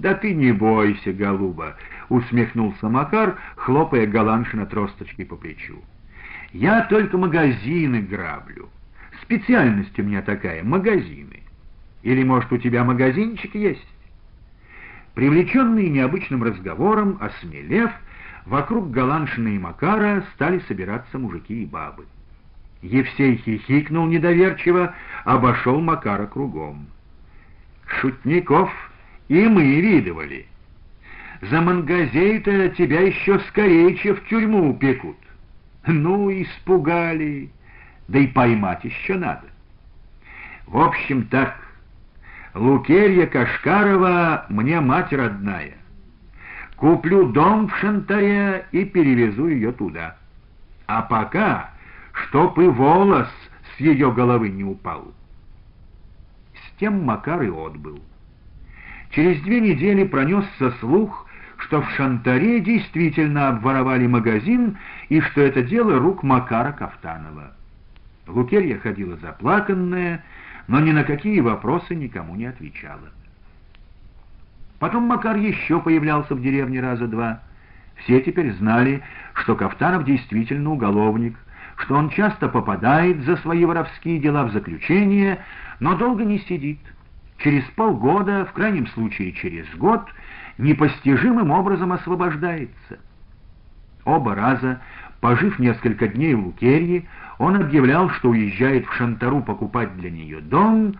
«Да ты не бойся, голуба!» — усмехнулся Макар, хлопая Галаншина тросточкой по плечу. «Я только магазины граблю. Специальность у меня такая — магазины. Или, может, у тебя магазинчик есть?» Привлеченные необычным разговором, осмелев, вокруг Галаншина и Макара стали собираться мужики и бабы. Евсей хихикнул недоверчиво, обошел Макара кругом. «Шутников и мы видывали. За мангазей-то тебя еще скорее, чем в тюрьму упекут. Ну, испугали, да и поймать еще надо. В общем, так, Лукерья Кашкарова мне мать родная. Куплю дом в Шантаре и перевезу ее туда. А пока, чтоб и волос с ее головы не упал. С тем Макар и отбыл. Через две недели пронесся слух, что в Шантаре действительно обворовали магазин и что это дело рук Макара Кафтанова. Лукерья ходила заплаканная, но ни на какие вопросы никому не отвечала. Потом Макар еще появлялся в деревне раза два. Все теперь знали, что Кафтанов действительно уголовник, что он часто попадает за свои воровские дела в заключение, но долго не сидит через полгода, в крайнем случае через год, непостижимым образом освобождается. Оба раза, пожив несколько дней в Лукерье, он объявлял, что уезжает в Шантару покупать для нее дом,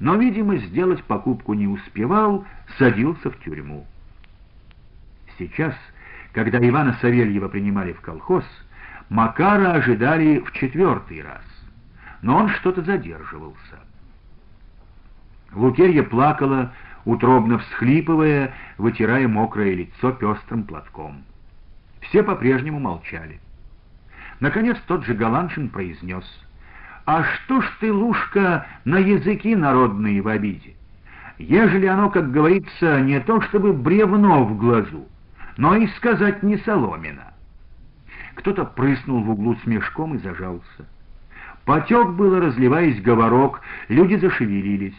но, видимо, сделать покупку не успевал, садился в тюрьму. Сейчас, когда Ивана Савельева принимали в колхоз, Макара ожидали в четвертый раз, но он что-то задерживался. Лукерья плакала, утробно всхлипывая, вытирая мокрое лицо пестрым платком. Все по-прежнему молчали. Наконец тот же Галаншин произнес, «А что ж ты, Лушка, на языки народные в обиде? Ежели оно, как говорится, не то чтобы бревно в глазу, но и сказать не соломина». Кто-то прыснул в углу с мешком и зажался. Потек было, разливаясь говорок, люди зашевелились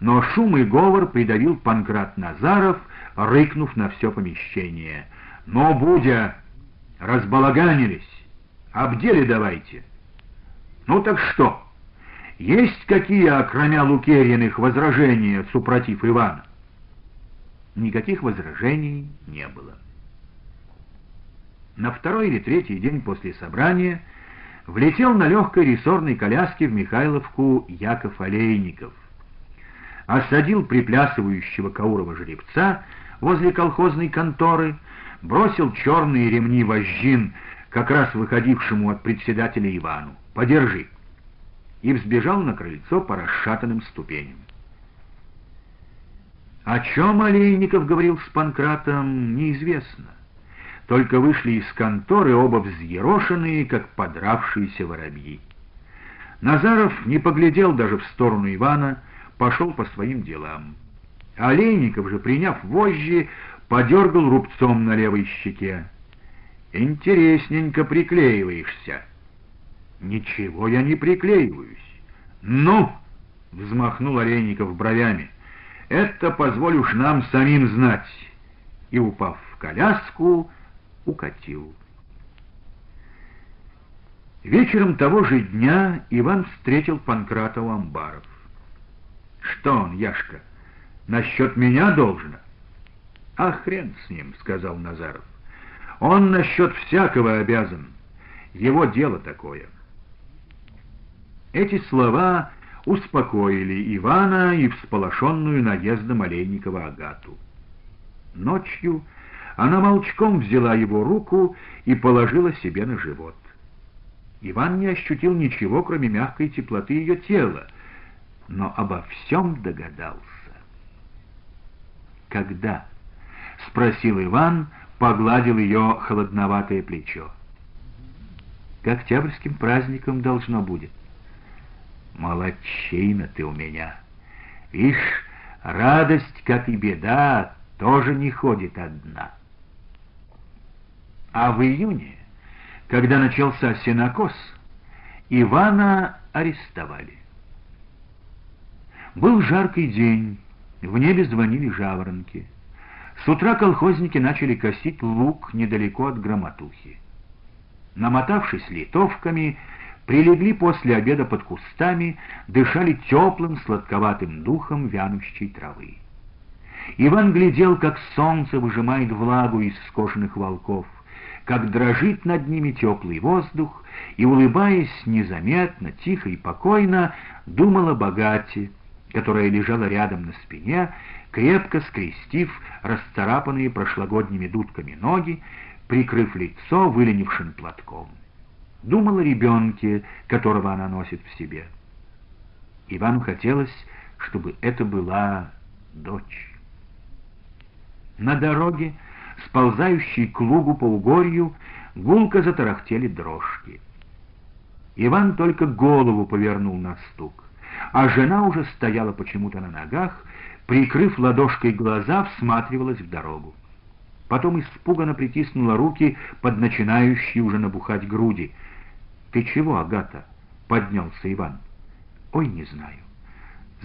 но шум и говор придавил Панкрат Назаров, рыкнув на все помещение. «Но, Будя, разбалаганились, обдели давайте». «Ну так что, есть какие, окромя Лукерьиных, возражения, супротив Ивана?» Никаких возражений не было. На второй или третий день после собрания влетел на легкой рессорной коляске в Михайловку Яков Олейников — осадил приплясывающего Каурова жеребца возле колхозной конторы, бросил черные ремни вожжин как раз выходившему от председателя Ивану. «Подержи!» и взбежал на крыльцо по расшатанным ступеням. О чем Олейников говорил с Панкратом, неизвестно. Только вышли из конторы оба взъерошенные, как подравшиеся воробьи. Назаров не поглядел даже в сторону Ивана, пошел по своим делам. Олейников же, приняв вожжи, подергал рубцом на левой щеке. «Интересненько приклеиваешься». «Ничего я не приклеиваюсь». «Ну!» — взмахнул Олейников бровями. «Это позволишь нам самим знать». И, упав в коляску, укатил. Вечером того же дня Иван встретил Панкрата у амбаров. Что он, Яшка, насчет меня должно? А хрен с ним, сказал Назаров. Он насчет всякого обязан. Его дело такое. Эти слова успокоили Ивана и всполошенную наездом Олейникова Агату. Ночью она молчком взяла его руку и положила себе на живот. Иван не ощутил ничего, кроме мягкой теплоты ее тела, но обо всем догадался. «Когда?» — спросил Иван, погладил ее холодноватое плечо. «К октябрьским праздникам должно будет». «Молодчина ты у меня! Ишь, радость, как и беда, тоже не ходит одна». А в июне, когда начался сенокос, Ивана арестовали. Был жаркий день, в небе звонили жаворонки. С утра колхозники начали косить лук недалеко от громотухи. Намотавшись литовками, прилегли после обеда под кустами, дышали теплым сладковатым духом вянущей травы. Иван глядел, как солнце выжимает влагу из скошенных волков, как дрожит над ними теплый воздух, и, улыбаясь незаметно, тихо и покойно, думал о богате, которая лежала рядом на спине, крепко скрестив расцарапанные прошлогодними дудками ноги, прикрыв лицо выленившим платком. Думал о ребенке, которого она носит в себе. Ивану хотелось, чтобы это была дочь. На дороге, сползающей к лугу по угорью, гулко затарахтели дрожки. Иван только голову повернул на стук, а жена уже стояла почему-то на ногах, прикрыв ладошкой глаза, всматривалась в дорогу. Потом испуганно притиснула руки под начинающие уже набухать груди. «Ты чего, Агата?» — поднялся Иван. «Ой, не знаю.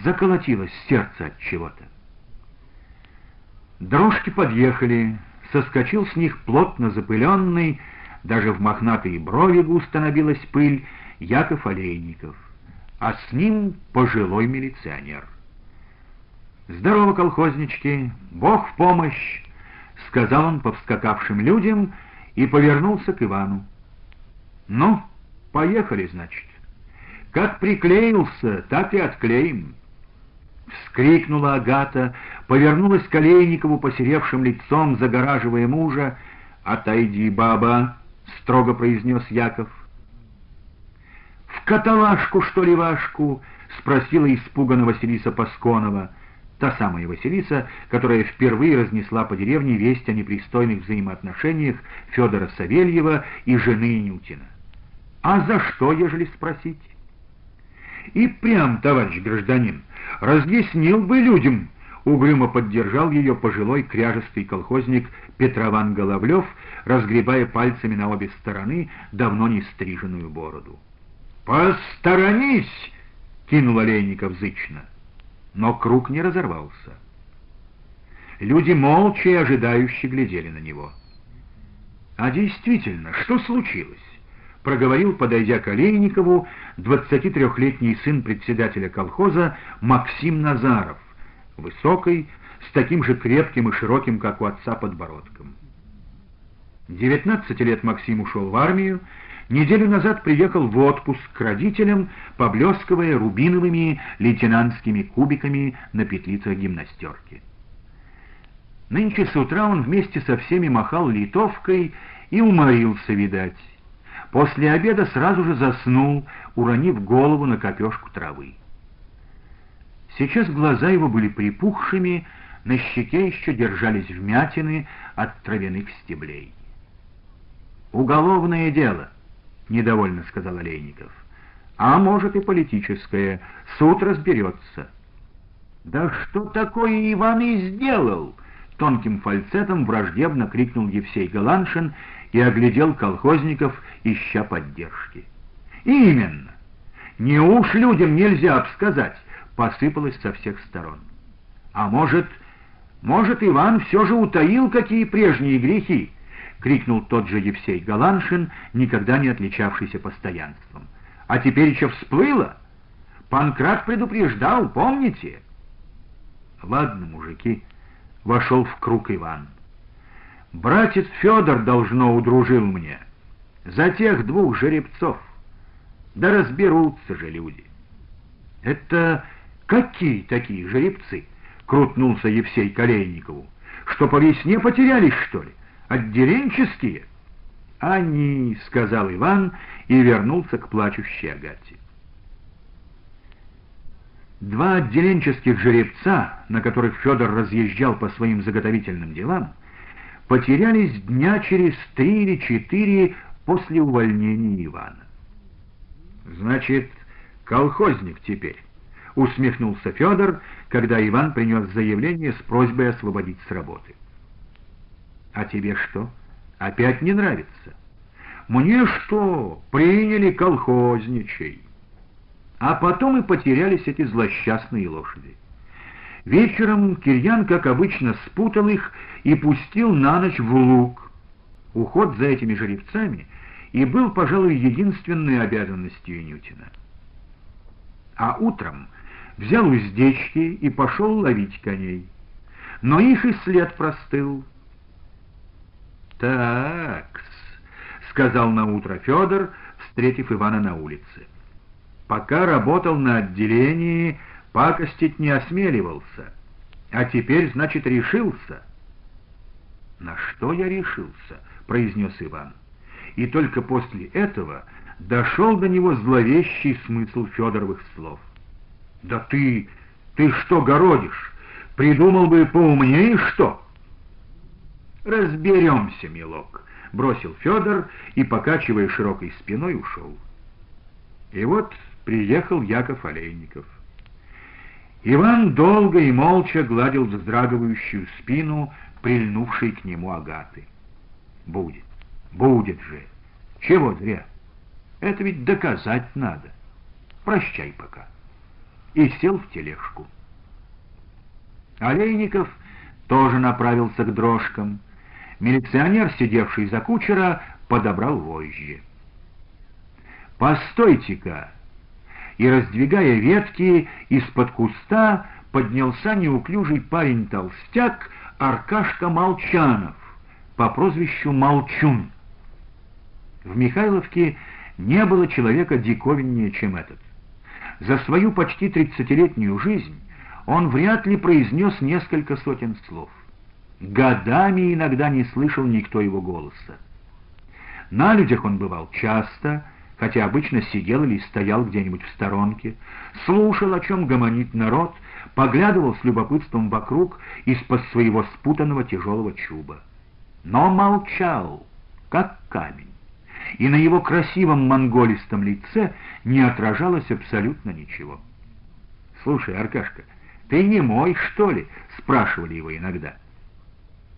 Заколотилось сердце от чего-то». Дрожки подъехали, соскочил с них плотно запыленный, даже в мохнатые брови густо набилась пыль, Яков Олейников, а с ним пожилой милиционер. «Здорово, колхознички! Бог в помощь!» — сказал он повскакавшим людям и повернулся к Ивану. «Ну, поехали, значит. Как приклеился, так и отклеим». Вскрикнула Агата, повернулась к Олейникову посеревшим лицом, загораживая мужа. «Отойди, баба!» — строго произнес Яков. «В каталажку, что ли, вашку?» — спросила испуганно Василиса Пасконова — Та самая Василиса, которая впервые разнесла по деревне весть о непристойных взаимоотношениях Федора Савельева и жены Нютина. А за что, ежели спросить? И прям, товарищ гражданин, разъяснил бы людям, угрюмо поддержал ее пожилой кряжестый колхозник Петрован Головлев, разгребая пальцами на обе стороны давно не стриженную бороду. «Посторонись!» — кинул Олейников зычно но круг не разорвался. Люди молча и ожидающе глядели на него. «А действительно, что случилось?» — проговорил, подойдя к Олейникову, 23-летний сын председателя колхоза Максим Назаров, высокий, с таким же крепким и широким, как у отца, подбородком. 19 лет Максим ушел в армию, неделю назад приехал в отпуск к родителям, поблескивая рубиновыми лейтенантскими кубиками на петлицах гимнастерки. Нынче с утра он вместе со всеми махал литовкой и уморился, видать. После обеда сразу же заснул, уронив голову на копешку травы. Сейчас глаза его были припухшими, на щеке еще держались вмятины от травяных стеблей. «Уголовное дело», — недовольно сказал Олейников. «А может и политическое. Суд разберется». «Да что такое Иван и сделал?» Тонким фальцетом враждебно крикнул Евсей Галаншин и оглядел колхозников, ища поддержки. «Именно! Не уж людям нельзя обсказать!» посыпалось со всех сторон. «А может, может, Иван все же утаил какие прежние грехи?» — крикнул тот же Евсей Галаншин, никогда не отличавшийся постоянством. «А теперь еще всплыло? Панкрат предупреждал, помните?» «Ладно, мужики», — вошел в круг Иван. «Братец Федор, должно, удружил мне. За тех двух жеребцов. Да разберутся же люди». «Это какие такие жеребцы?» — крутнулся Евсей Колейникову. «Что по весне потерялись, что ли?» Отделенческие? Они, сказал Иван и вернулся к плачущей Агате. Два отделенческих жеребца, на которых Федор разъезжал по своим заготовительным делам, потерялись дня через три или четыре после увольнения Ивана. «Значит, колхозник теперь», — усмехнулся Федор, когда Иван принес заявление с просьбой освободить с работы. А тебе что? Опять не нравится? Мне что? Приняли колхозничей. А потом и потерялись эти злосчастные лошади. Вечером Кирьян, как обычно, спутал их и пустил на ночь в луг. Уход за этими жеребцами и был, пожалуй, единственной обязанностью Нютина. А утром взял уздечки и пошел ловить коней. Но их и след простыл. Так сказал на утро Федор, встретив Ивана на улице. Пока работал на отделении, пакостить не осмеливался, а теперь, значит, решился. «На что я решился?» — произнес Иван. И только после этого дошел до него зловещий смысл Федоровых слов. «Да ты, ты что городишь? Придумал бы поумнее что?» «Разберемся, милок», — бросил Федор и, покачивая широкой спиной, ушел. И вот приехал Яков Олейников. Иван долго и молча гладил вздрагивающую спину, прильнувшей к нему Агаты. «Будет, будет же! Чего зря? Это ведь доказать надо. Прощай пока!» И сел в тележку. Олейников тоже направился к дрожкам. Милиционер, сидевший за кучера, подобрал вожжи. «Постойте-ка!» и, раздвигая ветки, из-под куста поднялся неуклюжий парень-толстяк Аркашка Молчанов по прозвищу Молчун. В Михайловке не было человека диковиннее, чем этот. За свою почти тридцатилетнюю жизнь он вряд ли произнес несколько сотен слов. Годами иногда не слышал никто его голоса. На людях он бывал часто, хотя обычно сидел или стоял где-нибудь в сторонке, слушал, о чем гомонит народ, поглядывал с любопытством вокруг из-под своего спутанного тяжелого чуба. Но молчал, как камень, и на его красивом монголистом лице не отражалось абсолютно ничего. «Слушай, Аркашка, ты не мой, что ли?» — спрашивали его иногда.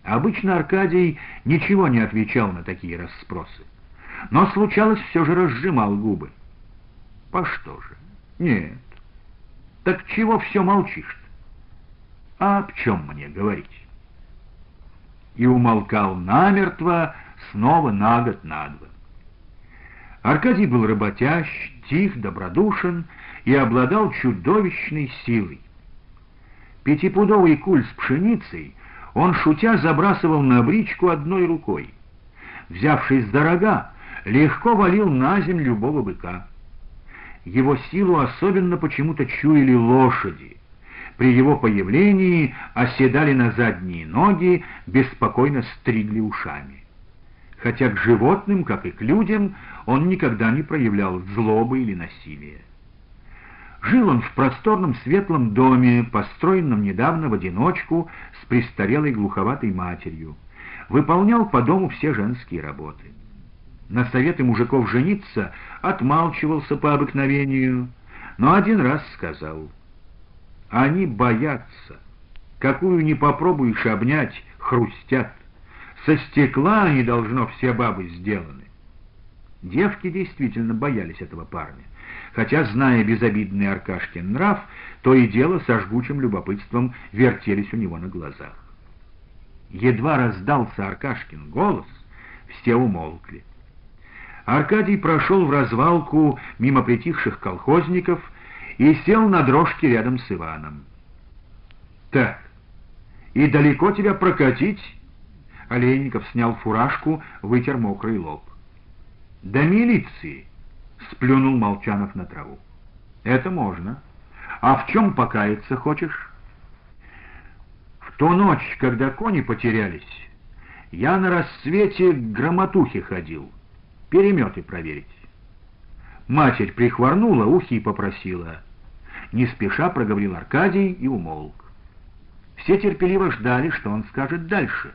Обычно Аркадий ничего не отвечал на такие расспросы но случалось все же разжимал губы. По что же? Нет. Так чего все молчишь-то? А об чем мне говорить? И умолкал намертво снова на год на два. Аркадий был работящ, тих, добродушен и обладал чудовищной силой. Пятипудовый куль с пшеницей он, шутя, забрасывал на бричку одной рукой. Взявшись за рога, легко валил на землю любого быка. Его силу особенно почему-то чуяли лошади. При его появлении оседали на задние ноги, беспокойно стригли ушами. Хотя к животным, как и к людям, он никогда не проявлял злобы или насилия. Жил он в просторном светлом доме, построенном недавно в одиночку с престарелой глуховатой матерью. Выполнял по дому все женские работы на советы мужиков жениться отмалчивался по обыкновению, но один раз сказал, «Они боятся, какую не попробуешь обнять, хрустят. Со стекла они, должно, все бабы сделаны». Девки действительно боялись этого парня, хотя, зная безобидный Аркашкин нрав, то и дело со жгучим любопытством вертелись у него на глазах. Едва раздался Аркашкин голос, все умолкли. Аркадий прошел в развалку мимо притихших колхозников и сел на дрожке рядом с Иваном. «Так, и далеко тебя прокатить?» Олейников снял фуражку, вытер мокрый лоб. «До милиции!» — сплюнул Молчанов на траву. «Это можно. А в чем покаяться хочешь?» «В ту ночь, когда кони потерялись, я на рассвете к громотухе ходил» переметы проверить. Матерь прихворнула, ухи попросила. Не спеша проговорил Аркадий и умолк. Все терпеливо ждали, что он скажет дальше,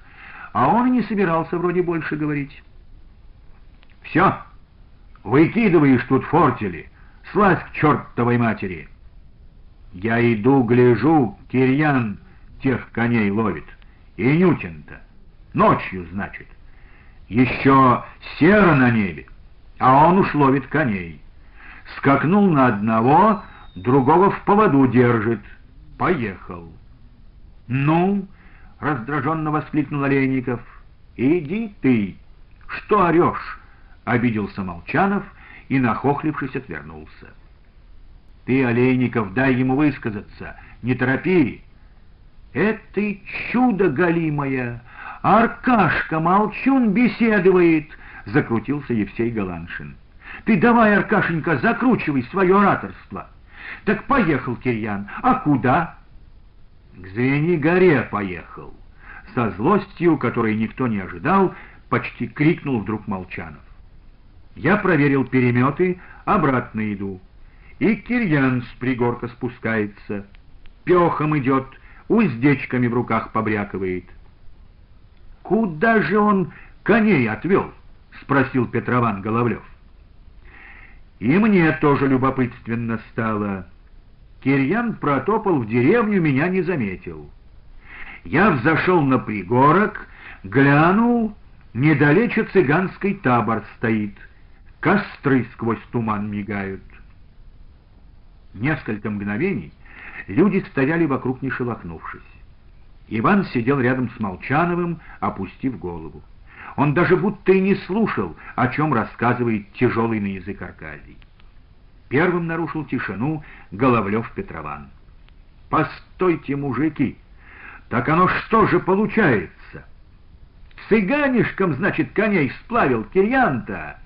а он не собирался вроде больше говорить. «Все, выкидываешь тут фортели, слазь к чертовой матери!» «Я иду, гляжу, Кирьян тех коней ловит, и Нютин-то, ночью, значит». Еще серо на небе, а он уж ловит коней. Скакнул на одного, другого в поводу держит. Поехал. «Ну?» — раздраженно воскликнул Олейников. «Иди ты! Что орешь?» — обиделся Молчанов и, нахохлившись, отвернулся. «Ты, Олейников, дай ему высказаться, не торопи!» «Это чудо галимое! Аркашка Молчун беседует!» — закрутился Евсей Галаншин. «Ты давай, Аркашенька, закручивай свое ораторство!» «Так поехал Кирьян. А куда?» «К Звени-горе поехал!» Со злостью, которой никто не ожидал, почти крикнул вдруг Молчанов. Я проверил переметы, обратно иду. И Кирьян с пригорка спускается. Пехом идет, уздечками в руках побрякивает. «Куда же он коней отвел?» — спросил Петрован Головлев. И мне тоже любопытственно стало. Кирьян протопал в деревню, меня не заметил. Я взошел на пригорок, глянул, недалече цыганский табор стоит. Костры сквозь туман мигают. Несколько мгновений люди стояли вокруг, не шелохнувшись. Иван сидел рядом с Молчановым, опустив голову. Он даже будто и не слушал, о чем рассказывает тяжелый на язык Аркадий. Первым нарушил тишину Головлев Петрован. «Постойте, мужики! Так оно что же получается? Цыганишком, значит, коней сплавил Кирьян-то!»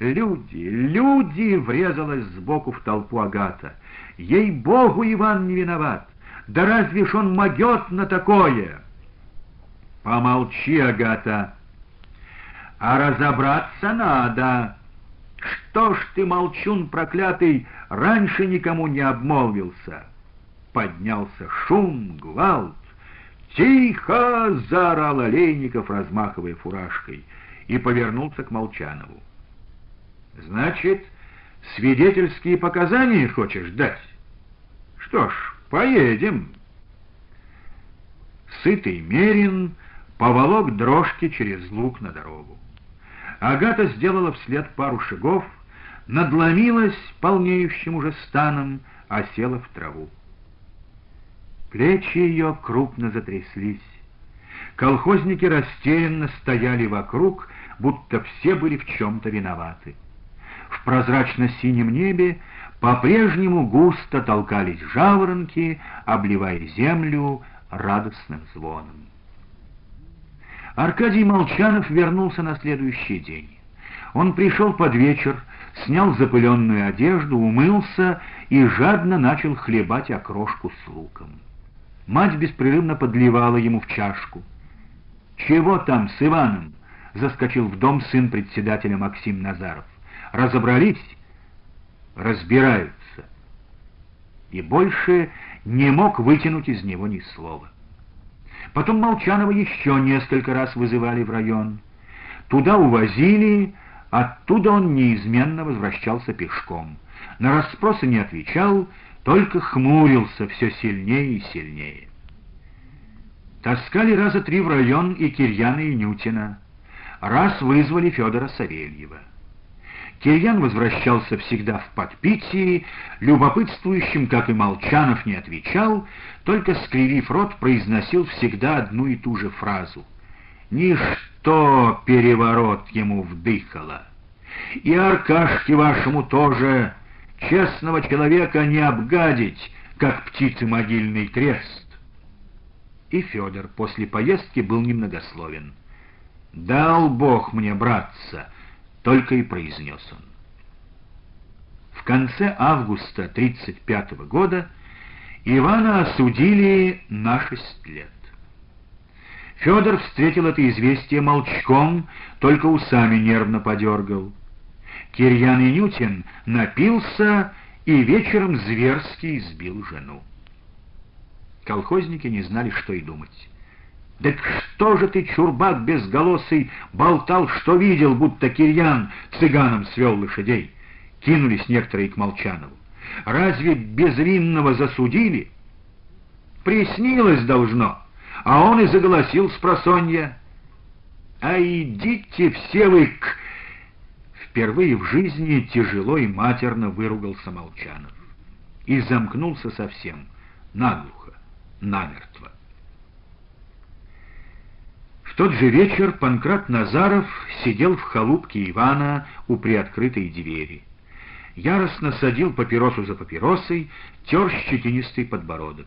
«Люди, люди!» — врезалась сбоку в толпу Агата. «Ей-богу, Иван не виноват! Да разве ж он могет на такое?» «Помолчи, Агата!» «А разобраться надо!» «Что ж ты, молчун проклятый, раньше никому не обмолвился?» Поднялся шум, гвалт. «Тихо!» — заорал Олейников, размахивая фуражкой, и повернулся к Молчанову. Значит, свидетельские показания хочешь дать? Что ж, поедем. Сытый Мерин поволок дрожки через луг на дорогу. Агата сделала вслед пару шагов, надломилась полнеющим уже станом, а в траву. Плечи ее крупно затряслись. Колхозники растерянно стояли вокруг, будто все были в чем-то виноваты. В прозрачно-синем небе по-прежнему густо толкались жаворонки, обливая землю радостным звоном. Аркадий Молчанов вернулся на следующий день. Он пришел под вечер, снял запыленную одежду, умылся и жадно начал хлебать окрошку с луком. Мать беспрерывно подливала ему в чашку. «Чего там с Иваном?» — заскочил в дом сын председателя Максим Назаров разобрались, разбираются. И больше не мог вытянуть из него ни слова. Потом Молчанова еще несколько раз вызывали в район. Туда увозили, оттуда он неизменно возвращался пешком. На расспросы не отвечал, только хмурился все сильнее и сильнее. Таскали раза три в район и Кирьяна, и Нютина. Раз вызвали Федора Савельева. Кирьян возвращался всегда в подпитии, любопытствующим, как и Молчанов, не отвечал, только, скривив рот, произносил всегда одну и ту же фразу. «Ничто переворот ему вдыхало. И Аркашке вашему тоже честного человека не обгадить, как птицы могильный крест». И Федор после поездки был немногословен. «Дал Бог мне, братца!» Только и произнес он. В конце августа 1935 года Ивана осудили на шесть лет. Федор встретил это известие молчком, только усами нервно подергал. Кирьян Инютин напился и вечером зверски избил жену. Колхозники не знали, что и думать. «Так что же ты, чурбак безголосый, болтал, что видел, будто Кирьян цыганом свел лошадей?» Кинулись некоторые к Молчанову. «Разве безвинного засудили?» «Приснилось должно, а он и заголосил с просонья. А идите все вы к...» Впервые в жизни тяжело и матерно выругался Молчанов. И замкнулся совсем, наглухо, намертво. Тот же вечер Панкрат Назаров сидел в халупке Ивана у приоткрытой двери. Яростно садил папиросу за папиросой, тер щетинистый подбородок.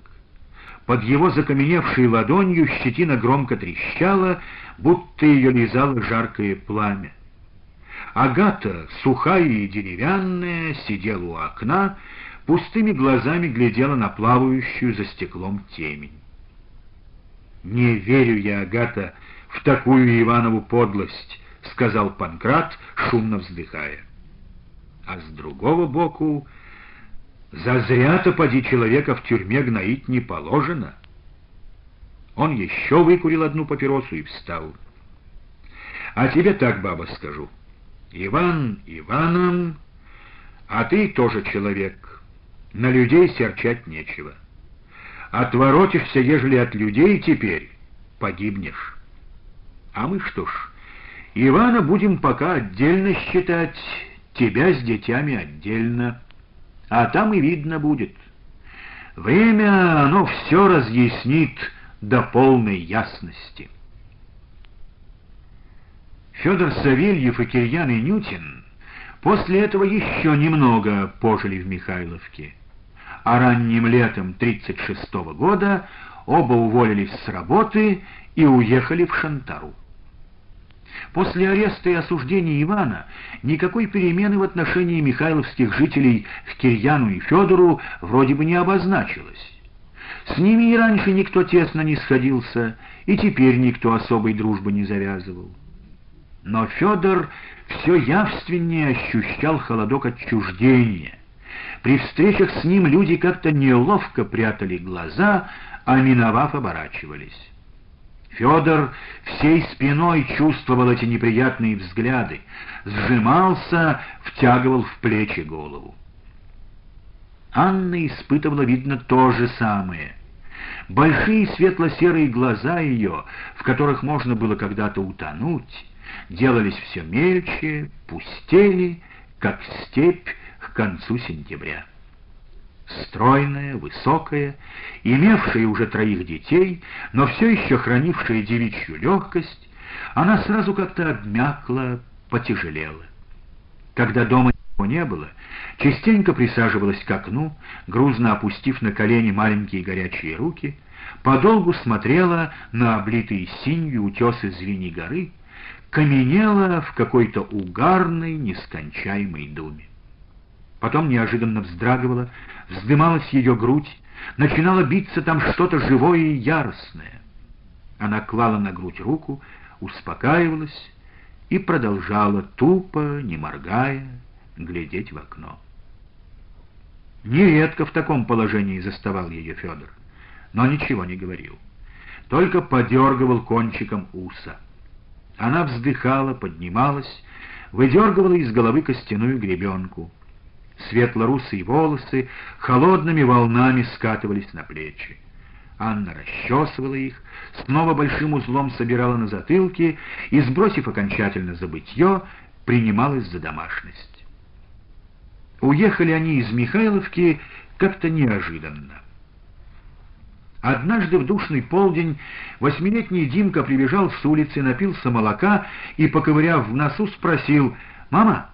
Под его закаменевшей ладонью щетина громко трещала, будто ее лизало жаркое пламя. Агата, сухая и деревянная, сидела у окна, пустыми глазами глядела на плавающую за стеклом темень. «Не верю я, Агата, в такую Иванову подлость», — сказал Панкрат, шумно вздыхая. А с другого боку, зазря-то поди человека в тюрьме гноить не положено. Он еще выкурил одну папиросу и встал. «А тебе так, баба, скажу. Иван Иваном, а ты тоже человек. На людей серчать нечего. Отворотишься, ежели от людей теперь, погибнешь. А мы что ж, Ивана будем пока отдельно считать, тебя с детьми отдельно. А там и видно будет. Время, оно все разъяснит до полной ясности. Федор Савельев и Кирьян и Нютин после этого еще немного пожили в Михайловке а ранним летом 1936 года оба уволились с работы и уехали в Шантару. После ареста и осуждения Ивана никакой перемены в отношении михайловских жителей к Кирьяну и Федору вроде бы не обозначилось. С ними и раньше никто тесно не сходился, и теперь никто особой дружбы не завязывал. Но Федор все явственнее ощущал холодок отчуждения, при встречах с ним люди как-то неловко прятали глаза, а миновав оборачивались. Федор всей спиной чувствовал эти неприятные взгляды, сжимался, втягивал в плечи голову. Анна испытывала, видно, то же самое. Большие светло-серые глаза ее, в которых можно было когда-то утонуть, делались все мельче, пустели, как степь к концу сентября. Стройная, высокая, имевшая уже троих детей, но все еще хранившая девичью легкость, она сразу как-то обмякла, потяжелела. Когда дома его не было, частенько присаживалась к окну, грузно опустив на колени маленькие горячие руки, подолгу смотрела на облитые синью утесы Звени горы, каменела в какой-то угарной, нескончаемой думе потом неожиданно вздрагивала, вздымалась ее грудь, начинало биться там что-то живое и яростное. Она клала на грудь руку, успокаивалась и продолжала тупо, не моргая, глядеть в окно. Нередко в таком положении заставал ее Федор, но ничего не говорил, только подергивал кончиком уса. Она вздыхала, поднималась, выдергивала из головы костяную гребенку — Светло-русые волосы холодными волнами скатывались на плечи. Анна расчесывала их, снова большим узлом собирала на затылке и, сбросив окончательно забытье, принималась за домашность. Уехали они из Михайловки как-то неожиданно. Однажды в душный полдень восьмилетний Димка прибежал с улицы, напился молока и, поковыряв в носу, спросил, «Мама,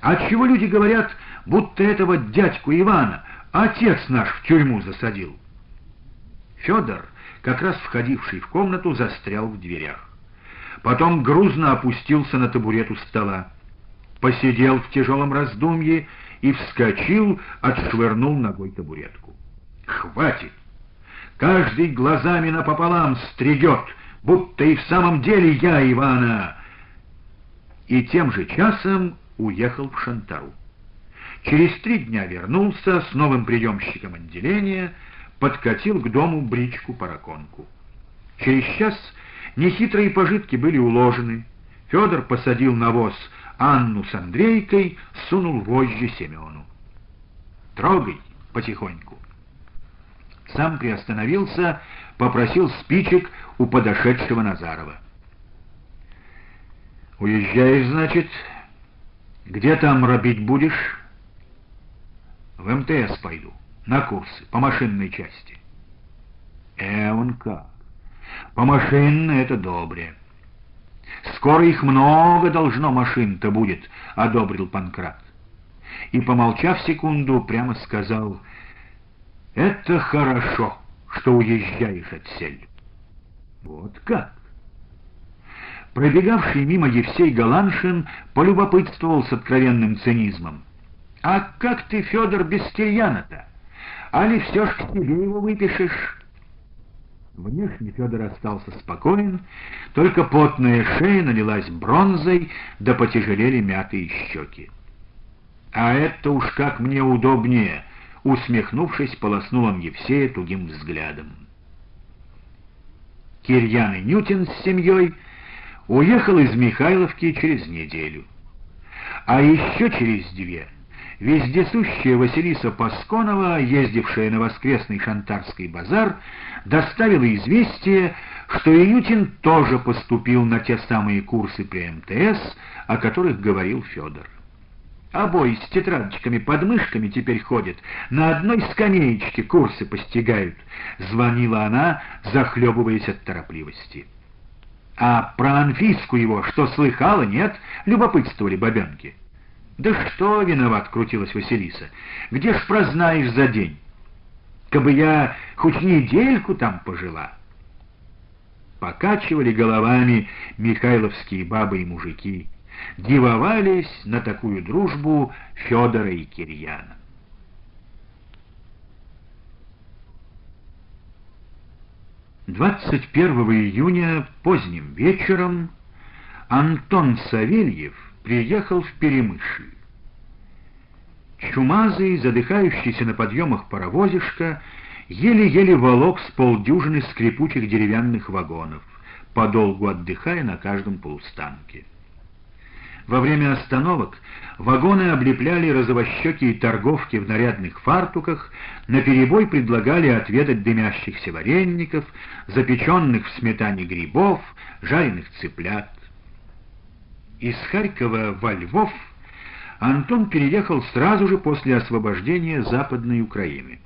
а чего люди говорят, будто этого дядьку Ивана отец наш в тюрьму засадил. Федор, как раз входивший в комнату, застрял в дверях. Потом грузно опустился на табурет у стола. Посидел в тяжелом раздумье и вскочил, отшвырнул ногой табуретку. «Хватит! Каждый глазами напополам стригет, будто и в самом деле я Ивана!» И тем же часом уехал в Шантару. Через три дня вернулся с новым приемщиком отделения, подкатил к дому бричку-параконку. Через час нехитрые пожитки были уложены. Федор посадил на воз Анну с Андрейкой, сунул вожжи Семену. «Трогай потихоньку». Сам приостановился, попросил спичек у подошедшего Назарова. «Уезжаешь, значит? Где там робить будешь?» В МТС пойду, на курсы, по машинной части. Э, он как? По машинной это добре. Скоро их много должно машин-то будет, — одобрил Панкрат. И, помолчав секунду, прямо сказал, — это хорошо, что уезжаешь от сель. Вот как? Пробегавший мимо Евсей Галаншин полюбопытствовал с откровенным цинизмом. «А как ты, Федор, без Кирьяна-то? Али все ж к себе его выпишешь?» Внешне Федор остался спокоен, только потная шея налилась бронзой, да потяжелели мятые щеки. «А это уж как мне удобнее!» — усмехнувшись, полоснул он Евсея тугим взглядом. Кирьян и Нютин с семьей уехал из Михайловки через неделю. А еще через две вездесущая Василиса Пасконова, ездившая на воскресный шантарский базар, доставила известие, что Инютин тоже поступил на те самые курсы при МТС, о которых говорил Федор. Обои с тетрадочками под мышками теперь ходят, на одной скамеечке курсы постигают, звонила она, захлебываясь от торопливости. А про Анфиску его что слыхала, нет? Любопытствовали бабенки. Да что виноват, крутилась Василиса. Где ж прознаешь за день? Кабы я хоть недельку там пожила. Покачивали головами михайловские бабы и мужики, дивовались на такую дружбу Федора и Кирьяна. Двадцать первого июня поздним вечером Антон Савельев приехал в Перемышль. Чумазый, задыхающийся на подъемах паровозишка, еле-еле волок с полдюжины скрипучих деревянных вагонов, подолгу отдыхая на каждом полустанке. Во время остановок вагоны облепляли розовощекие торговки в нарядных фартуках, наперебой предлагали отведать дымящихся вареников, запеченных в сметане грибов, жареных цыплят. Из Харькова во Львов Антон переехал сразу же после освобождения Западной Украины.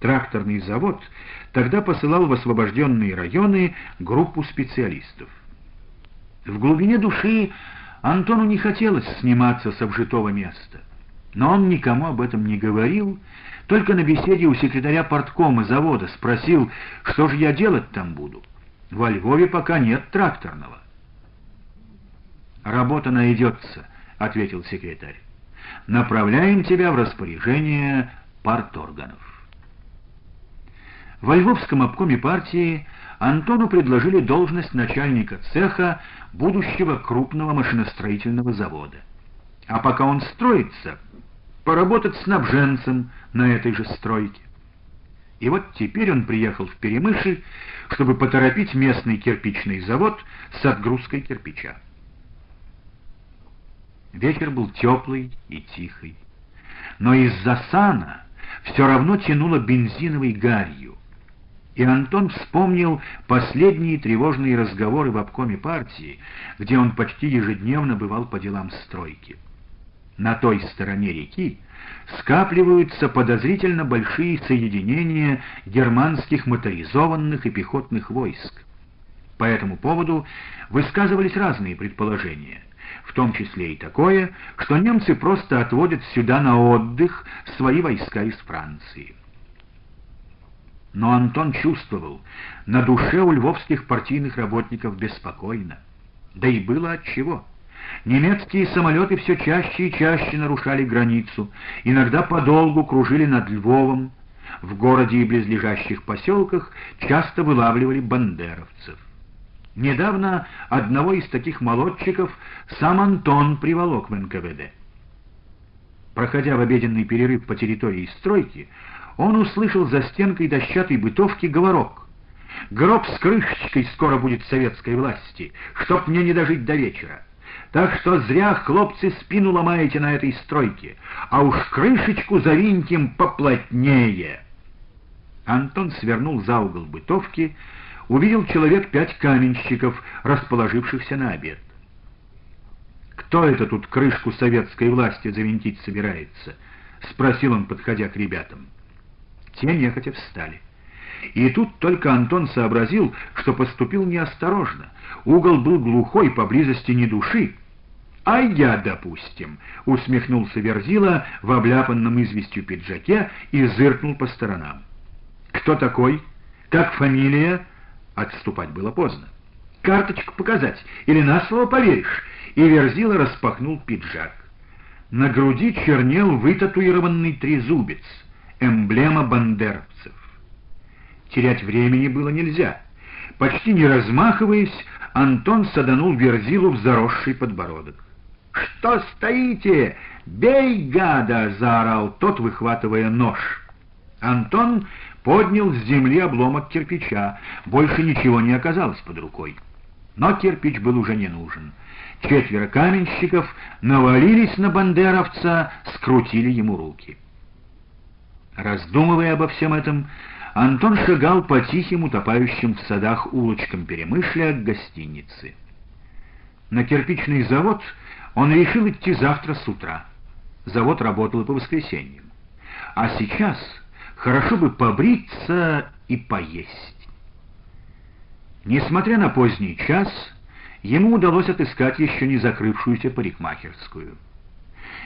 Тракторный завод тогда посылал в освобожденные районы группу специалистов. В глубине души Антону не хотелось сниматься с обжитого места, но он никому об этом не говорил, только на беседе у секретаря порткома завода спросил, что же я делать там буду. Во Львове пока нет тракторного. «Работа найдется», — ответил секретарь. «Направляем тебя в распоряжение парторганов». Во Львовском обкоме партии Антону предложили должность начальника цеха будущего крупного машиностроительного завода. А пока он строится, поработать снабженцем на этой же стройке. И вот теперь он приехал в Перемышль, чтобы поторопить местный кирпичный завод с отгрузкой кирпича. Вечер был теплый и тихий, но из-за сана все равно тянуло бензиновой гарью. И Антон вспомнил последние тревожные разговоры в обкоме партии, где он почти ежедневно бывал по делам стройки. На той стороне реки скапливаются подозрительно большие соединения германских моторизованных и пехотных войск. По этому поводу высказывались разные предположения — в том числе и такое, что немцы просто отводят сюда на отдых свои войска из Франции. Но Антон чувствовал, на душе у львовских партийных работников беспокойно. Да и было отчего. Немецкие самолеты все чаще и чаще нарушали границу, иногда подолгу кружили над Львовом, в городе и близлежащих поселках часто вылавливали бандеровцев. Недавно одного из таких молодчиков сам Антон приволок в НКВД. Проходя в обеденный перерыв по территории стройки, он услышал за стенкой дощатой бытовки говорок. «Гроб с крышечкой скоро будет советской власти, чтоб мне не дожить до вечера. Так что зря, хлопцы, спину ломаете на этой стройке, а уж крышечку завинтим поплотнее». Антон свернул за угол бытовки, увидел человек пять каменщиков, расположившихся на обед. «Кто это тут крышку советской власти завинтить собирается?» — спросил он, подходя к ребятам. Те нехотя встали. И тут только Антон сообразил, что поступил неосторожно. Угол был глухой, поблизости ни души. «А я, допустим», — усмехнулся Верзила в обляпанном известью пиджаке и зыркнул по сторонам. «Кто такой? Как фамилия?» Отступать было поздно. «Карточку показать, или на слово поверишь?» И Верзила распахнул пиджак. На груди чернел вытатуированный трезубец, эмблема бандеровцев. Терять времени было нельзя. Почти не размахиваясь, Антон саданул Верзилу в заросший подбородок. «Что стоите? Бей, гада!» — заорал тот, выхватывая нож. Антон поднял с земли обломок кирпича. Больше ничего не оказалось под рукой. Но кирпич был уже не нужен. Четверо каменщиков навалились на бандеровца, скрутили ему руки. Раздумывая обо всем этом, Антон шагал по тихим, утопающим в садах улочкам Перемышля к гостинице. На кирпичный завод он решил идти завтра с утра. Завод работал по воскресеньям. А сейчас хорошо бы побриться и поесть. Несмотря на поздний час, ему удалось отыскать еще не закрывшуюся парикмахерскую.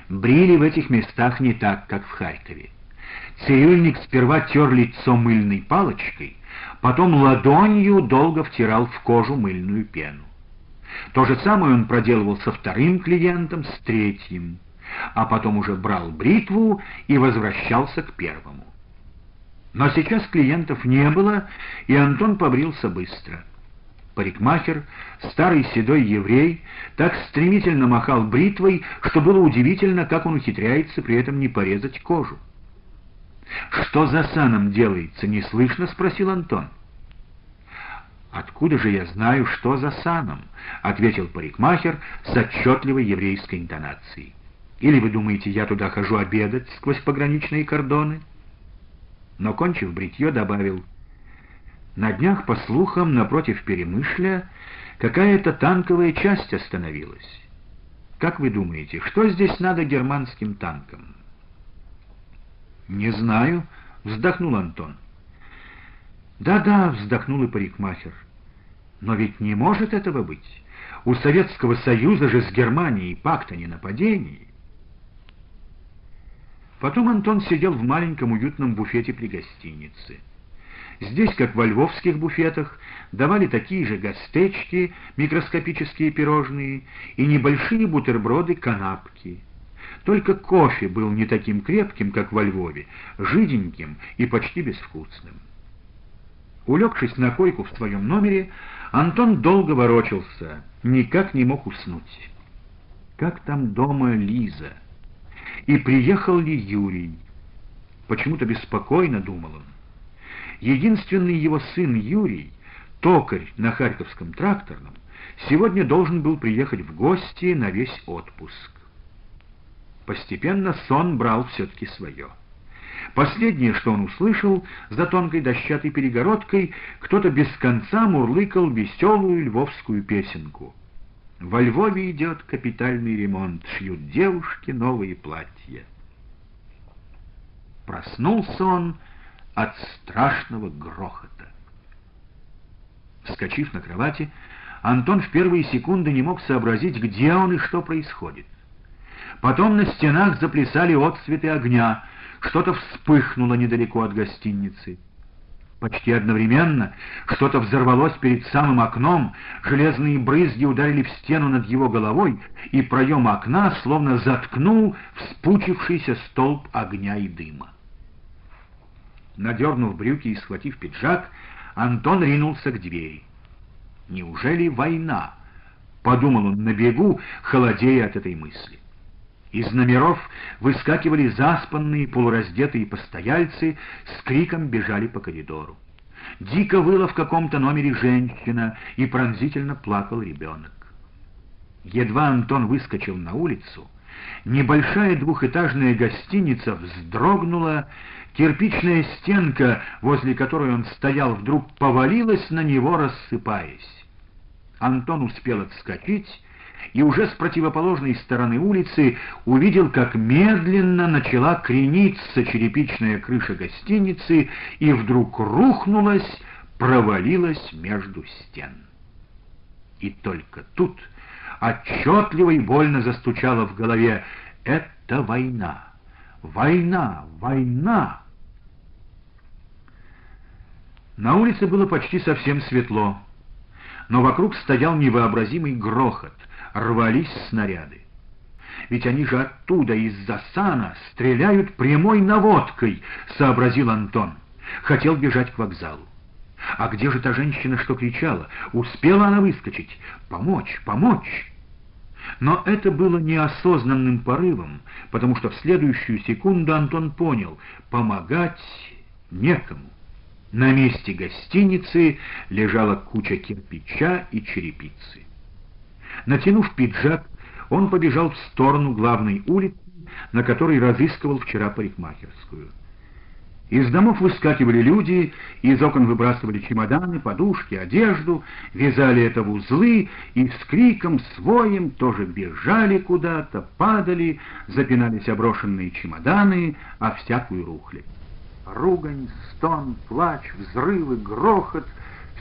Брили в этих местах не так, как в Харькове. Цирюльник сперва тер лицо мыльной палочкой, потом ладонью долго втирал в кожу мыльную пену. То же самое он проделывал со вторым клиентом, с третьим, а потом уже брал бритву и возвращался к первому. Но сейчас клиентов не было, и Антон побрился быстро. Парикмахер, старый седой еврей, так стремительно махал бритвой, что было удивительно, как он ухитряется при этом не порезать кожу. «Что за саном делается, не слышно?» — спросил Антон. «Откуда же я знаю, что за саном?» — ответил парикмахер с отчетливой еврейской интонацией. «Или вы думаете, я туда хожу обедать сквозь пограничные кордоны?» Но, кончив бритье, добавил, «На днях, по слухам, напротив Перемышля какая-то танковая часть остановилась. Как вы думаете, что здесь надо германским танкам?» «Не знаю», — вздохнул Антон. «Да-да», — вздохнул и парикмахер. «Но ведь не может этого быть. У Советского Союза же с Германией пакт о ненападении». Потом Антон сидел в маленьком уютном буфете при гостинице. Здесь, как во львовских буфетах, давали такие же гастечки, микроскопические пирожные и небольшие бутерброды-канапки. Только кофе был не таким крепким, как во Львове, жиденьким и почти безвкусным. Улегшись на койку в своем номере, Антон долго ворочался, никак не мог уснуть. Как там дома Лиза? И приехал ли Юрий? Почему-то беспокойно думал он. Единственный его сын Юрий, токарь на Харьковском тракторном, сегодня должен был приехать в гости на весь отпуск. Постепенно сон брал все-таки свое. Последнее, что он услышал, за тонкой дощатой перегородкой, кто-то без конца мурлыкал веселую львовскую песенку. Во Львове идет капитальный ремонт, шьют девушки новые платья. Проснулся он от страшного грохота. Вскочив на кровати, Антон в первые секунды не мог сообразить, где он и что происходит. Потом на стенах заплясали отцветы огня, что-то вспыхнуло недалеко от гостиницы. Почти одновременно что-то взорвалось перед самым окном, железные брызги ударили в стену над его головой, и проем окна словно заткнул вспучившийся столб огня и дыма. Надернув брюки и схватив пиджак, Антон ринулся к двери. «Неужели война?» — подумал он на бегу, холодея от этой мысли. Из номеров выскакивали заспанные полураздетые постояльцы, с криком бежали по коридору. Дико выла в каком-то номере женщина, и пронзительно плакал ребенок. Едва Антон выскочил на улицу, небольшая двухэтажная гостиница вздрогнула, кирпичная стенка, возле которой он стоял, вдруг повалилась на него, рассыпаясь. Антон успел отскочить и уже с противоположной стороны улицы увидел, как медленно начала крениться черепичная крыша гостиницы и вдруг рухнулась, провалилась между стен. И только тут отчетливо и больно застучало в голове «Это война! Война! Война!» На улице было почти совсем светло, но вокруг стоял невообразимый грохот, рвались снаряды. Ведь они же оттуда, из-за сана, стреляют прямой наводкой, сообразил Антон. Хотел бежать к вокзалу. А где же та женщина, что кричала? Успела она выскочить? Помочь, помочь! Но это было неосознанным порывом, потому что в следующую секунду Антон понял, помогать некому. На месте гостиницы лежала куча кирпича и черепицы. Натянув пиджак, он побежал в сторону главной улицы, на которой разыскивал вчера парикмахерскую. Из домов выскакивали люди, из окон выбрасывали чемоданы, подушки, одежду, вязали это в узлы и с криком, своим тоже бежали куда-то, падали, запинались оброшенные чемоданы, а всякую рухли. Ругань, стон, плач, взрывы, грохот —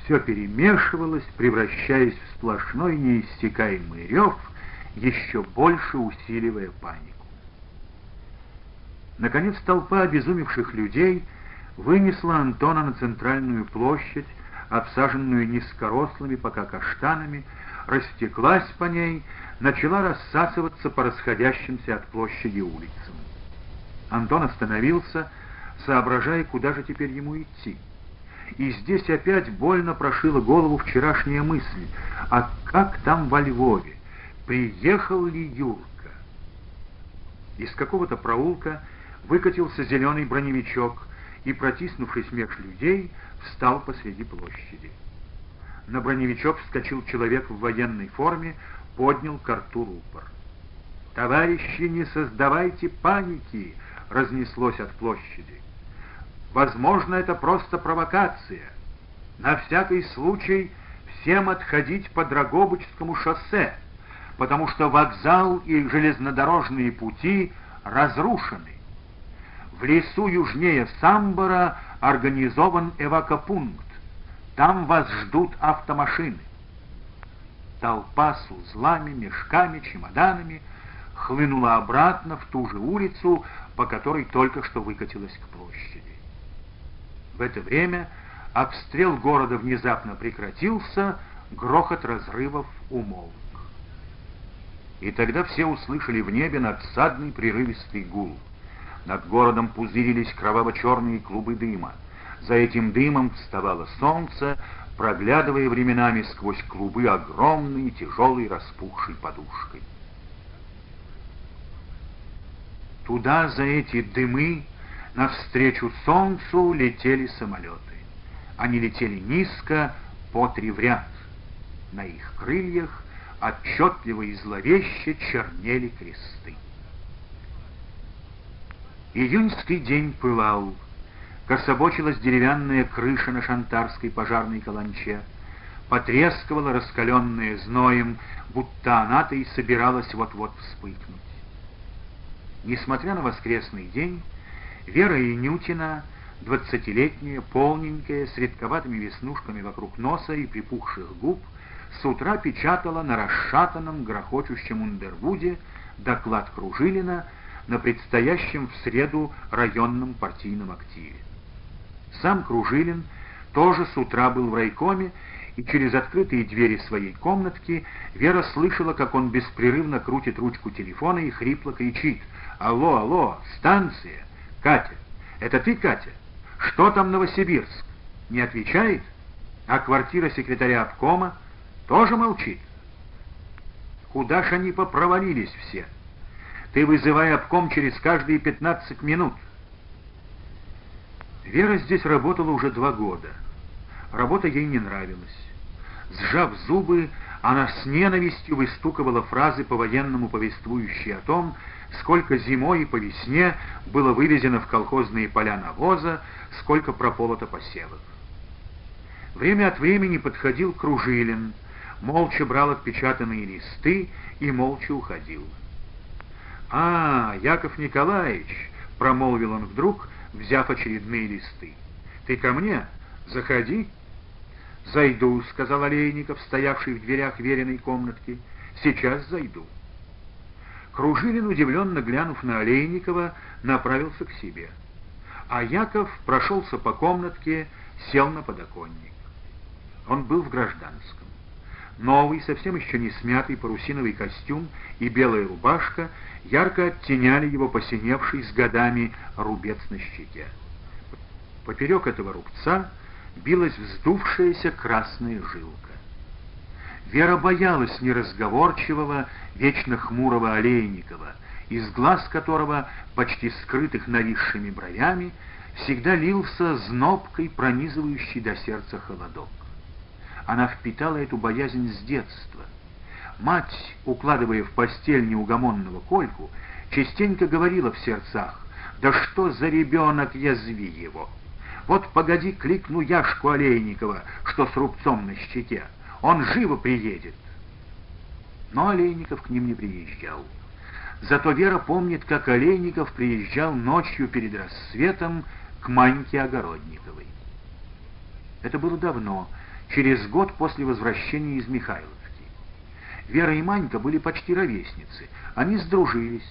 все перемешивалось, превращаясь в сплошной неиссякаемый рев, еще больше усиливая панику. Наконец толпа обезумевших людей вынесла Антона на центральную площадь, обсаженную низкорослыми пока каштанами, растеклась по ней, начала рассасываться по расходящимся от площади улицам. Антон остановился, соображая, куда же теперь ему идти. И здесь опять больно прошила голову вчерашняя мысль, а как там во Львове? Приехал ли Юрка? Из какого-то проулка выкатился зеленый броневичок и, протиснувшись меж людей, встал посреди площади. На броневичок вскочил человек в военной форме, поднял к рту рупор. «Товарищи, не создавайте паники!» — разнеслось от площади. «Возможно, это просто провокация. На всякий случай всем отходить по Драгобычскому шоссе, потому что вокзал и железнодорожные пути разрушены. В лесу южнее Самбора организован эвакопункт. Там вас ждут автомашины. Толпа с узлами, мешками, чемоданами хлынула обратно в ту же улицу, по которой только что выкатилась к площади. В это время обстрел города внезапно прекратился, грохот разрывов умолк. И тогда все услышали в небе надсадный прерывистый гул. Над городом пузырились кроваво-черные клубы дыма. За этим дымом вставало солнце, проглядывая временами сквозь клубы огромной тяжелой распухшей подушкой. Туда, за эти дымы, навстречу солнцу летели самолеты. Они летели низко, по три в ряд. На их крыльях отчетливо и зловеще чернели кресты. Июньский день пылал. Кособочилась деревянная крыша на шантарской пожарной каланче. Потрескивала раскаленная зноем, будто она-то и собиралась вот-вот вспыхнуть. Несмотря на воскресный день, Вера Инютина, двадцатилетняя, полненькая, с редковатыми веснушками вокруг носа и припухших губ, с утра печатала на расшатанном, грохочущем Ундервуде доклад Кружилина на предстоящем в среду районном партийном активе. Сам Кружилин тоже с утра был в райкоме, и через открытые двери своей комнатки Вера слышала, как он беспрерывно крутит ручку телефона и хрипло кричит «Алло, алло, станция! Катя! Это ты, Катя? Что там Новосибирск?» Не отвечает? А квартира секретаря обкома тоже молчит? Куда ж они попровалились все?» Ты вызывай обком через каждые 15 минут. Вера здесь работала уже два года. Работа ей не нравилась. Сжав зубы, она с ненавистью выстукивала фразы по-военному повествующие о том, сколько зимой и по весне было вывезено в колхозные поля навоза, сколько прополото посевов. Время от времени подходил Кружилин, молча брал отпечатанные листы и молча уходил. «А, Яков Николаевич!» — промолвил он вдруг, взяв очередные листы. «Ты ко мне? Заходи!» «Зайду», — сказал Олейников, стоявший в дверях веренной комнатки. «Сейчас зайду». Кружилин, удивленно глянув на Олейникова, направился к себе. А Яков прошелся по комнатке, сел на подоконник. Он был в гражданском. Новый, совсем еще не смятый парусиновый костюм и белая рубашка ярко оттеняли его посиневший с годами рубец на щеке. Поперек этого рубца билась вздувшаяся красная жилка. Вера боялась неразговорчивого, вечно хмурого Олейникова, из глаз которого, почти скрытых нависшими бровями, всегда лился знобкой, пронизывающий до сердца холодок. Она впитала эту боязнь с детства. Мать, укладывая в постель неугомонного Кольку, частенько говорила в сердцах, «Да что за ребенок, язви его! Вот погоди, кликну Яшку Олейникова, что с рубцом на щеке, он живо приедет!» Но Олейников к ним не приезжал. Зато Вера помнит, как Олейников приезжал ночью перед рассветом к Маньке Огородниковой. Это было давно, через год после возвращения из Михайловки. Вера и Манька были почти ровесницы. Они сдружились,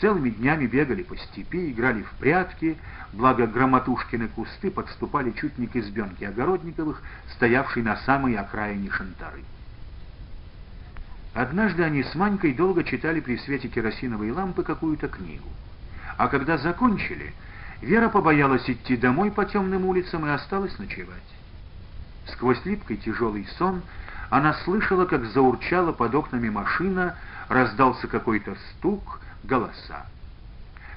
целыми днями бегали по степи, играли в прятки, благо громотушкины кусты подступали чуть не к избенке Огородниковых, стоявшей на самой окраине Шантары. Однажды они с Манькой долго читали при свете керосиновой лампы какую-то книгу. А когда закончили, Вера побоялась идти домой по темным улицам и осталась ночевать. Сквозь липкий тяжелый сон она слышала, как заурчала под окнами машина, раздался какой-то стук, голоса.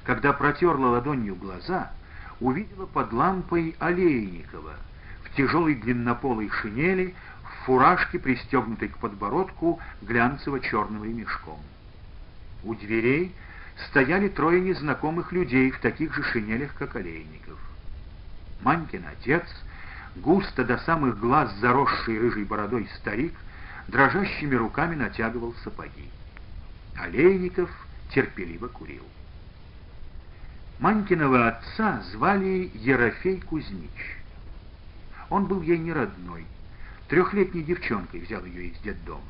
Когда протерла ладонью глаза, увидела под лампой Олейникова в тяжелой длиннополой шинели, в фуражке, пристегнутой к подбородку глянцево-черным ремешком. У дверей стояли трое незнакомых людей в таких же шинелях, как Олейников. Манькин отец — густо до самых глаз заросший рыжей бородой старик, дрожащими руками натягивал сапоги. Олейников терпеливо курил. Манькиного отца звали Ерофей Кузьмич. Он был ей не родной. Трехлетней девчонкой взял ее из детдома.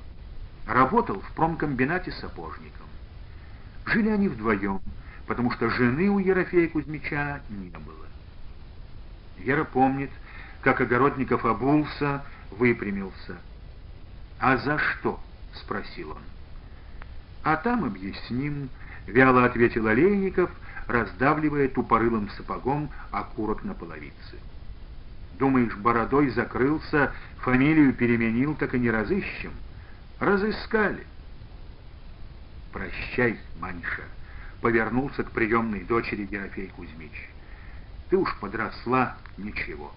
Работал в промкомбинате сапожником. Жили они вдвоем, потому что жены у Ерофея Кузьмича не было. Вера помнит, как Огородников обулся, выпрямился. «А за что?» — спросил он. «А там объясним», — вяло ответил Олейников, раздавливая тупорылым сапогом окурок на половице. «Думаешь, бородой закрылся, фамилию переменил, так и не разыщем? Разыскали». «Прощай, Маньша», — повернулся к приемной дочери Герофей Кузьмич. «Ты уж подросла, ничего».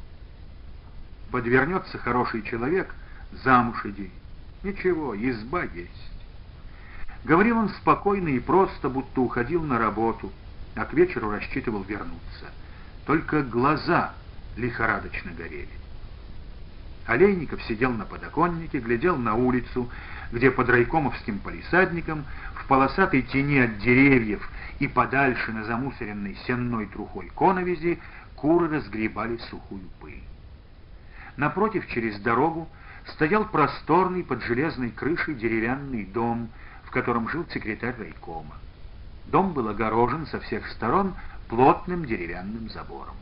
Подвернется хороший человек, замуж иди. Ничего, изба есть. Говорил он спокойно и просто, будто уходил на работу, а к вечеру рассчитывал вернуться. Только глаза лихорадочно горели. Олейников сидел на подоконнике, глядел на улицу, где под райкомовским палисадником, в полосатой тени от деревьев и подальше на замусоренной сенной трухой коновизи, куры разгребали сухую пыль. Напротив, через дорогу, стоял просторный под железной крышей деревянный дом, котором жил секретарь райкома. Дом был огорожен со всех сторон плотным деревянным забором.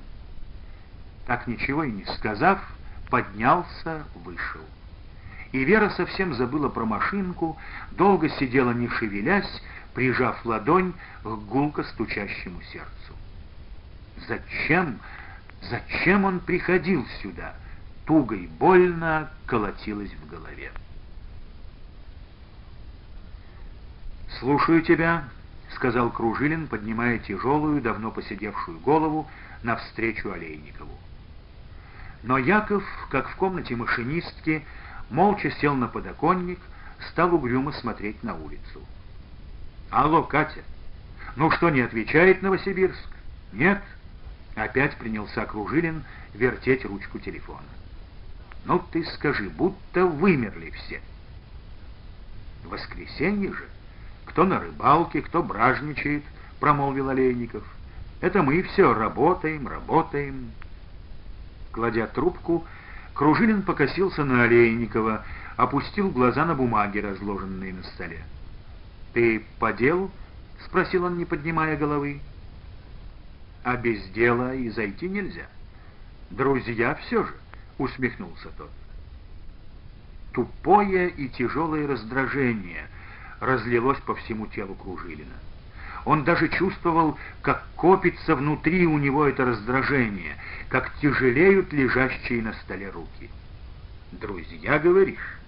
Так ничего и не сказав, поднялся, вышел. И Вера совсем забыла про машинку, долго сидела не шевелясь, прижав ладонь к гулко стучащему сердцу. Зачем, зачем он приходил сюда? туго и больно колотилось в голове. «Слушаю тебя», — сказал Кружилин, поднимая тяжелую, давно посидевшую голову навстречу Олейникову. Но Яков, как в комнате машинистки, молча сел на подоконник, стал угрюмо смотреть на улицу. «Алло, Катя! Ну что, не отвечает Новосибирск?» «Нет?» Опять принялся Кружилин вертеть ручку телефона. Ну ты скажи, будто вымерли все. Воскресенье же. Кто на рыбалке, кто бражничает, промолвил Олейников. Это мы все работаем, работаем. Кладя трубку, Кружилин покосился на Олейникова, опустил глаза на бумаги, разложенные на столе. «Ты по делу?» — спросил он, не поднимая головы. «А без дела и зайти нельзя. Друзья все же», — усмехнулся тот. Тупое и тяжелое раздражение разлилось по всему телу Кружилина. Он даже чувствовал, как копится внутри у него это раздражение, как тяжелеют лежащие на столе руки. «Друзья, говоришь?»